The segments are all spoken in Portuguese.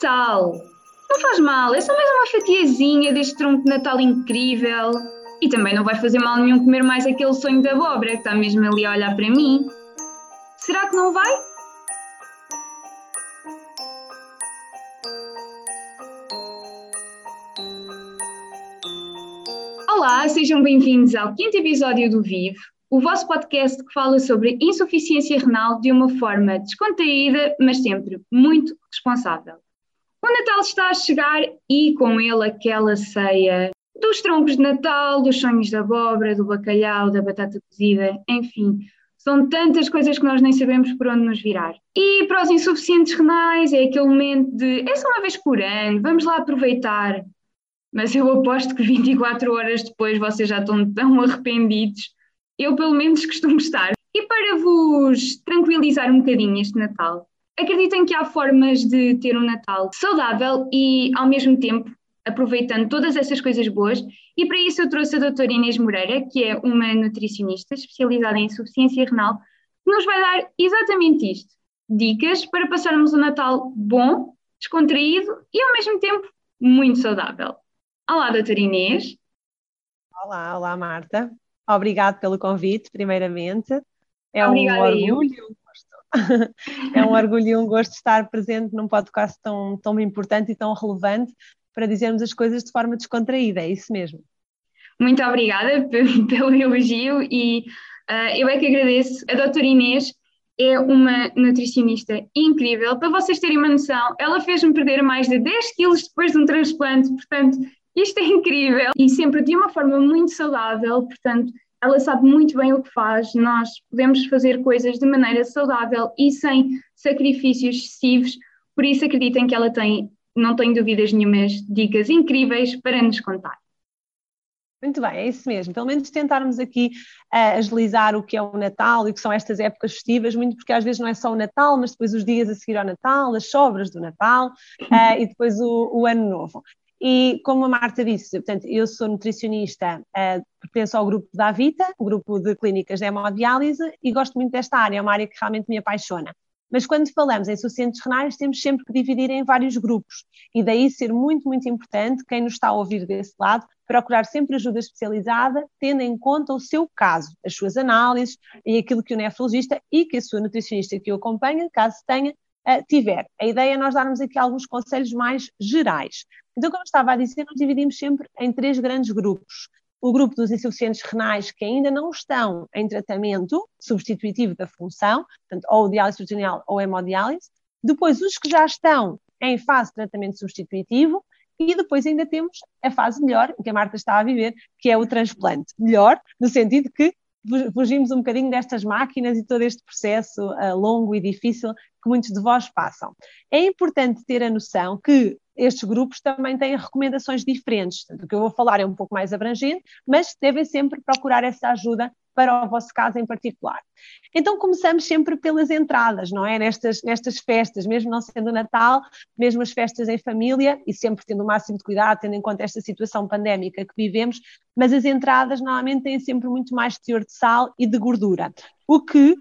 Natal! Não faz mal, é só mais uma fatiazinha deste tronco de Natal incrível. E também não vai fazer mal nenhum comer mais aquele sonho da abóbora que está mesmo ali a olhar para mim. Será que não vai? Olá, sejam bem-vindos ao quinto episódio do Vivo, o vosso podcast que fala sobre insuficiência renal de uma forma descontraída, mas sempre muito responsável. O Natal está a chegar e com ele aquela ceia dos troncos de Natal, dos sonhos da abóbora, do bacalhau, da batata cozida, enfim, são tantas coisas que nós nem sabemos por onde nos virar. E para os insuficientes renais é aquele momento de é só uma vez por ano, vamos lá aproveitar. Mas eu aposto que 24 horas depois vocês já estão tão arrependidos. Eu pelo menos costumo estar. E para vos tranquilizar um bocadinho este Natal, acreditem que há formas de ter um Natal saudável e ao mesmo tempo aproveitando todas essas coisas boas, e para isso eu trouxe a doutora Inês Moreira, que é uma nutricionista especializada em insuficiência renal, que nos vai dar exatamente isto: dicas para passarmos um Natal bom, descontraído e ao mesmo tempo muito saudável. Olá, doutora Inês. Olá, olá, Marta. Obrigado pelo convite, primeiramente. É Obrigada um orgulho, é um orgulho e um gosto estar presente num podcast tão, tão importante e tão relevante para dizermos as coisas de forma descontraída, é isso mesmo. Muito obrigada pelo elogio e uh, eu é que agradeço. A doutora Inês é uma nutricionista incrível. Para vocês terem uma noção, ela fez-me perder mais de 10 quilos depois de um transplante, portanto, isto é incrível. E sempre de uma forma muito saudável, portanto, ela sabe muito bem o que faz. Nós podemos fazer coisas de maneira saudável e sem sacrifícios excessivos, por isso acreditem que ela tem não tenho dúvidas nenhumas, dicas incríveis para nos contar. Muito bem, é isso mesmo. Pelo menos tentarmos aqui uh, agilizar o que é o Natal e o que são estas épocas festivas, muito porque às vezes não é só o Natal, mas depois os dias a seguir ao Natal, as sobras do Natal uh, e depois o, o, Ano Novo. E como a Marta disse, portanto, eu sou nutricionista, uh, pertenço ao grupo da Avita, o grupo de clínicas de hemodiálise, e gosto muito desta área, é uma área que realmente me apaixona. Mas quando falamos em insuficientes renais, temos sempre que dividir em vários grupos e daí ser muito, muito importante quem nos está a ouvir desse lado procurar sempre ajuda especializada, tendo em conta o seu caso, as suas análises e aquilo que o nefrologista e que a sua nutricionista que o acompanha, caso tenha, tiver. A ideia é nós darmos aqui alguns conselhos mais gerais. Então, como estava a dizer, nós dividimos sempre em três grandes grupos o grupo dos insuficientes renais que ainda não estão em tratamento substitutivo da função, portanto, ou diálise peritoneal ou hemodiálise, depois os que já estão em fase de tratamento substitutivo e depois ainda temos a fase melhor, que a Marta está a viver, que é o transplante. Melhor, no sentido que fugimos um bocadinho destas máquinas e todo este processo uh, longo e difícil que muitos de vós passam. É importante ter a noção que estes grupos também têm recomendações diferentes. Portanto, o que eu vou falar é um pouco mais abrangente, mas devem sempre procurar essa ajuda para o vosso caso em particular. Então começamos sempre pelas entradas, não é? Nestas, nestas festas, mesmo não sendo Natal, mesmo as festas em família, e sempre tendo o máximo de cuidado, tendo em conta esta situação pandémica que vivemos, mas as entradas normalmente têm sempre muito mais teor de sal e de gordura, o que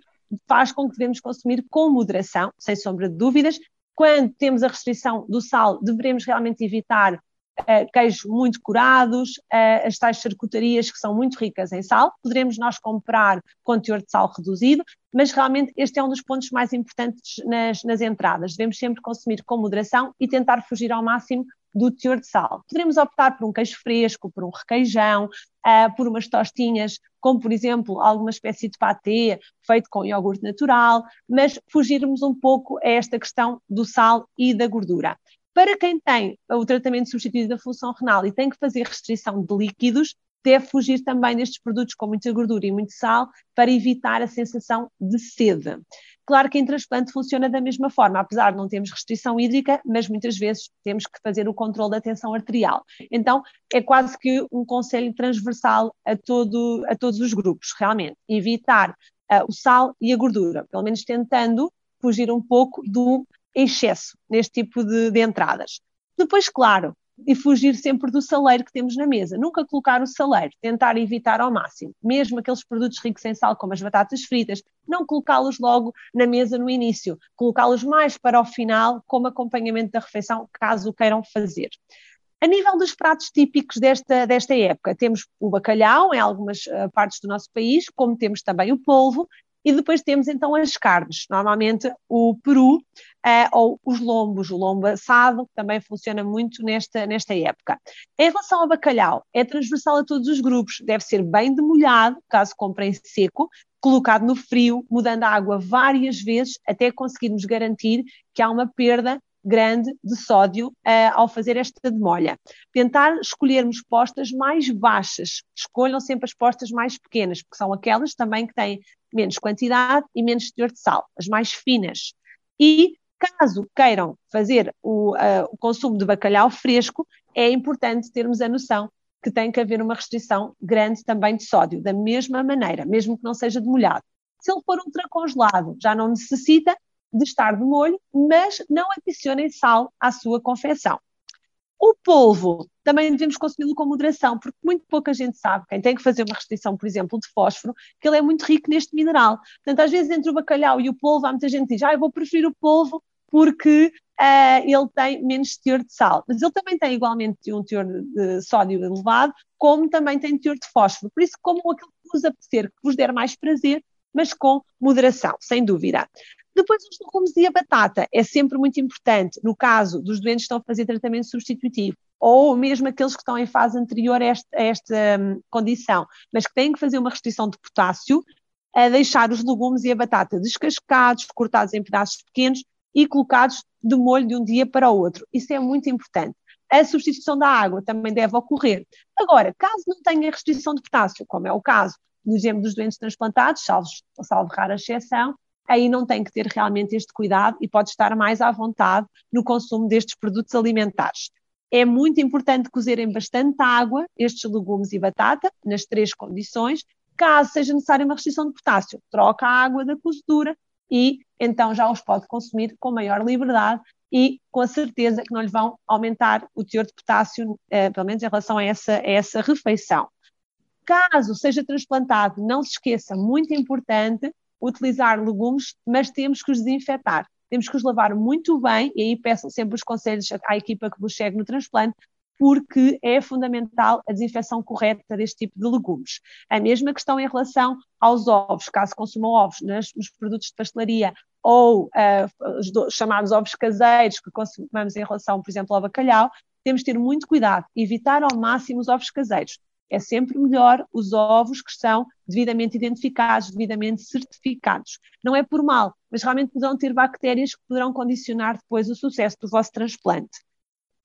faz com que devemos consumir com moderação, sem sombra de dúvidas, quando temos a restrição do sal, devemos realmente evitar uh, queijos muito curados, uh, as tais charcutarias que são muito ricas em sal. Poderemos nós comprar com teor de sal reduzido, mas realmente este é um dos pontos mais importantes nas, nas entradas. Devemos sempre consumir com moderação e tentar fugir ao máximo do teor de sal. Poderemos optar por um queijo fresco, por um requeijão, uh, por umas tostinhas, como por exemplo alguma espécie de patê feito com iogurte natural, mas fugirmos um pouco a esta questão do sal e da gordura. Para quem tem o tratamento substituído da função renal e tem que fazer restrição de líquidos, deve fugir também destes produtos com muita gordura e muito sal para evitar a sensação de sede. Claro que em transplante funciona da mesma forma, apesar de não termos restrição hídrica, mas muitas vezes temos que fazer o controle da tensão arterial. Então é quase que um conselho transversal a, todo, a todos os grupos, realmente. Evitar uh, o sal e a gordura, pelo menos tentando fugir um pouco do excesso neste tipo de, de entradas. Depois, claro, e fugir sempre do saleiro que temos na mesa. Nunca colocar o saleiro, tentar evitar ao máximo. Mesmo aqueles produtos ricos em sal, como as batatas fritas, não colocá-los logo na mesa no início, colocá-los mais para o final, como acompanhamento da refeição, caso o queiram fazer. A nível dos pratos típicos desta, desta época, temos o bacalhau em algumas uh, partes do nosso país, como temos também o polvo, e depois temos então as carnes, normalmente o peru uh, ou os lombos, o lombo assado, que também funciona muito nesta, nesta época. Em relação ao bacalhau, é transversal a todos os grupos, deve ser bem demolhado, caso comprem seco, colocado no frio, mudando a água várias vezes até conseguirmos garantir que há uma perda grande de sódio uh, ao fazer esta demolha. Tentar escolhermos postas mais baixas. Escolham sempre as postas mais pequenas, porque são aquelas também que têm menos quantidade e menos teor de sal, as mais finas. E caso queiram fazer o, uh, o consumo de bacalhau fresco, é importante termos a noção que tem que haver uma restrição grande também de sódio, da mesma maneira, mesmo que não seja demolhado. Se ele for ultracongelado, já não necessita, de estar de molho, mas não adicionem sal à sua confecção. O polvo também devemos consumi-lo com moderação, porque muito pouca gente sabe, quem tem que fazer uma restrição, por exemplo, de fósforo, que ele é muito rico neste mineral. Portanto, às vezes entre o bacalhau e o polvo, há muita gente que diz, ah, eu vou preferir o polvo porque uh, ele tem menos teor de sal. Mas ele também tem igualmente um teor de sódio elevado, como também tem teor de fósforo. Por isso, como aquilo que vos apetecer, que vos der mais prazer, mas com moderação, sem dúvida. Depois, os legumes e a batata é sempre muito importante no caso dos doentes que estão a fazer tratamento substitutivo ou mesmo aqueles que estão em fase anterior a esta, a esta um, condição, mas que têm que fazer uma restrição de potássio, a deixar os legumes e a batata descascados, cortados em pedaços pequenos e colocados de molho de um dia para o outro. Isso é muito importante. A substituição da água também deve ocorrer. Agora, caso não tenha restrição de potássio, como é o caso, por exemplo, dos doentes transplantados, salvo, salvo rara exceção, aí não tem que ter realmente este cuidado e pode estar mais à vontade no consumo destes produtos alimentares. É muito importante cozerem bastante água estes legumes e batata, nas três condições. Caso seja necessária uma restrição de potássio, troca a água da cozedura e então já os pode consumir com maior liberdade e com a certeza que não lhe vão aumentar o teor de potássio, eh, pelo menos em relação a essa, a essa refeição. Caso seja transplantado, não se esqueça, muito importante, utilizar legumes, mas temos que os desinfetar. Temos que os lavar muito bem, e aí peço sempre os conselhos à equipa que vos segue no transplante, porque é fundamental a desinfecção correta deste tipo de legumes. A mesma questão em relação aos ovos, caso consumam ovos nos, nos produtos de pastelaria ou uh, os chamados ovos caseiros que consumamos em relação, por exemplo, ao bacalhau, temos de ter muito cuidado, evitar ao máximo os ovos caseiros é sempre melhor os ovos que são devidamente identificados, devidamente certificados. Não é por mal, mas realmente poderão ter bactérias que poderão condicionar depois o sucesso do vosso transplante.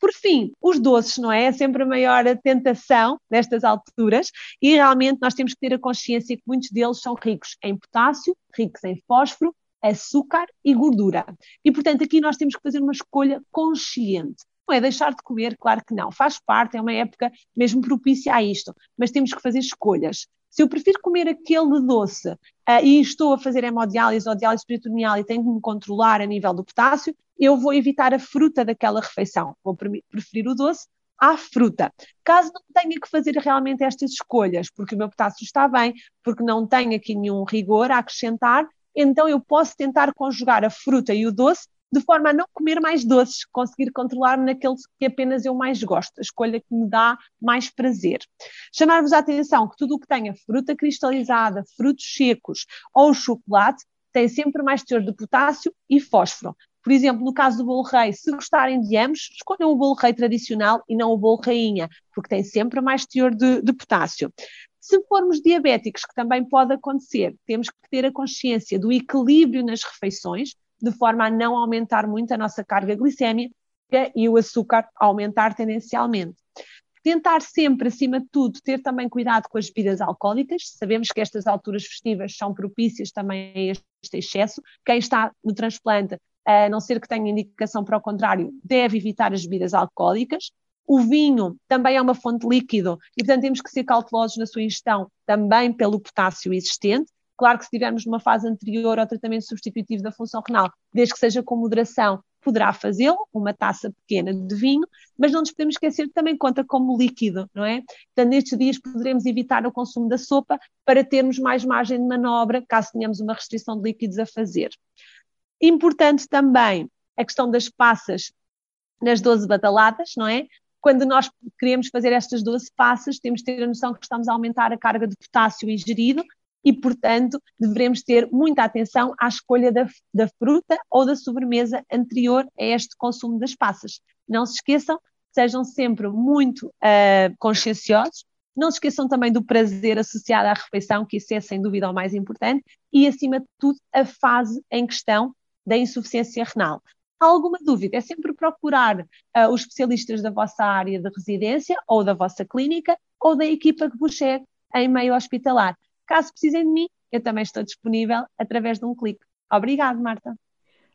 Por fim, os doces, não é? É sempre a maior tentação nestas alturas e realmente nós temos que ter a consciência que muitos deles são ricos em potássio, ricos em fósforo, açúcar e gordura. E portanto aqui nós temos que fazer uma escolha consciente. Não é deixar de comer, claro que não, faz parte, é uma época mesmo propícia a isto, mas temos que fazer escolhas. Se eu prefiro comer aquele doce uh, e estou a fazer hemodiálise ou diálise peritoneal e tenho que me controlar a nível do potássio, eu vou evitar a fruta daquela refeição. Vou preferir o doce à fruta. Caso não tenha que fazer realmente estas escolhas, porque o meu potássio está bem, porque não tenho aqui nenhum rigor a acrescentar, então eu posso tentar conjugar a fruta e o doce de forma a não comer mais doces, conseguir controlar naqueles que apenas eu mais gosto, a escolha que me dá mais prazer. Chamar-vos a atenção que tudo o que tenha fruta cristalizada, frutos secos ou chocolate tem sempre mais teor de potássio e fósforo. Por exemplo, no caso do bolo rei, se gostarem de ambos, escolham o bolo rei tradicional e não o bolo rainha, porque tem sempre mais teor de, de potássio. Se formos diabéticos, que também pode acontecer, temos que ter a consciência do equilíbrio nas refeições, de forma a não aumentar muito a nossa carga glicémica e o açúcar aumentar tendencialmente. Tentar sempre, acima de tudo, ter também cuidado com as bebidas alcoólicas. Sabemos que estas alturas festivas são propícias também a este excesso. Quem está no transplante, a não ser que tenha indicação para o contrário, deve evitar as bebidas alcoólicas. O vinho também é uma fonte de líquido e, portanto, temos que ser cautelosos na sua ingestão também pelo potássio existente. Claro que se estivermos numa fase anterior ao tratamento substitutivo da função renal, desde que seja com moderação, poderá fazê-lo, uma taça pequena de vinho, mas não nos podemos esquecer que também conta como líquido, não é? Portanto, nestes dias poderemos evitar o consumo da sopa para termos mais margem de manobra, caso tenhamos uma restrição de líquidos a fazer. Importante também a questão das passas nas 12 badaladas, não é? Quando nós queremos fazer estas 12 passas, temos de ter a noção que estamos a aumentar a carga de potássio ingerido e, portanto, devemos ter muita atenção à escolha da, da fruta ou da sobremesa anterior a este consumo das passas. Não se esqueçam, sejam sempre muito uh, conscienciosos, não se esqueçam também do prazer associado à refeição, que isso é sem dúvida o mais importante, e acima de tudo a fase em questão da insuficiência renal. Alguma dúvida? É sempre procurar uh, os especialistas da vossa área de residência ou da vossa clínica ou da equipa que vos chega em meio hospitalar. Caso precisem de mim, eu também estou disponível através de um clique. Obrigada, Marta.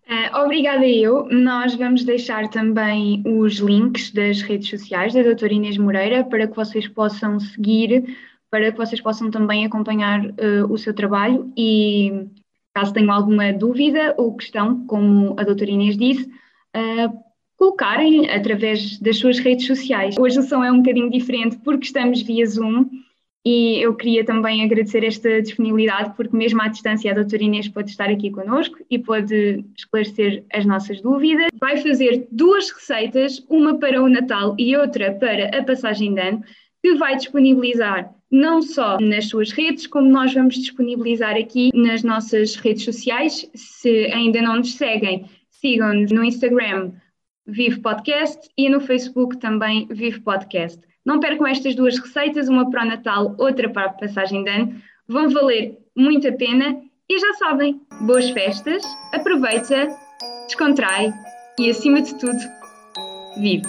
Uh, obrigada eu. Nós vamos deixar também os links das redes sociais da doutora Inês Moreira para que vocês possam seguir, para que vocês possam também acompanhar uh, o seu trabalho e Caso tenham alguma dúvida ou questão, como a doutora Inês disse, uh, colocarem através das suas redes sociais. Hoje o som é um bocadinho diferente porque estamos via Zoom e eu queria também agradecer esta disponibilidade porque mesmo à distância a doutora Inês pode estar aqui connosco e pode esclarecer as nossas dúvidas. Vai fazer duas receitas, uma para o Natal e outra para a passagem de ano, que vai disponibilizar não só nas suas redes, como nós vamos disponibilizar aqui nas nossas redes sociais. Se ainda não nos seguem, sigam-nos no Instagram Vive Podcast e no Facebook também Vive Podcast. Não percam estas duas receitas, uma para o Natal, outra para a passagem de ano. Vão valer muito a pena e já sabem, boas festas, aproveita, descontrai e acima de tudo, vive!